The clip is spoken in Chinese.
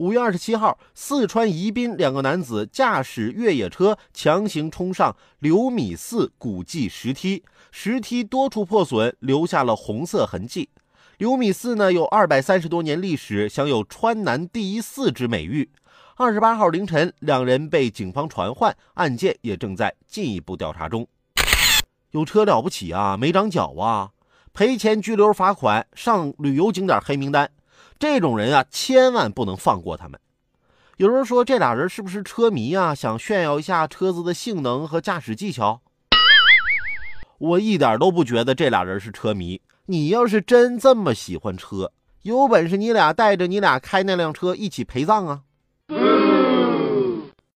五月二十七号，四川宜宾两个男子驾驶越野车强行冲上刘米寺古迹石梯，石梯多处破损，留下了红色痕迹。刘米寺呢有二百三十多年历史，享有川南第一寺之美誉。二十八号凌晨，两人被警方传唤，案件也正在进一步调查中。有车了不起啊，没长脚啊，赔钱、拘留、罚款，上旅游景点黑名单。这种人啊，千万不能放过他们。有人说这俩人是不是车迷啊？想炫耀一下车子的性能和驾驶技巧？我一点都不觉得这俩人是车迷。你要是真这么喜欢车，有本事你俩带着你俩开那辆车一起陪葬啊！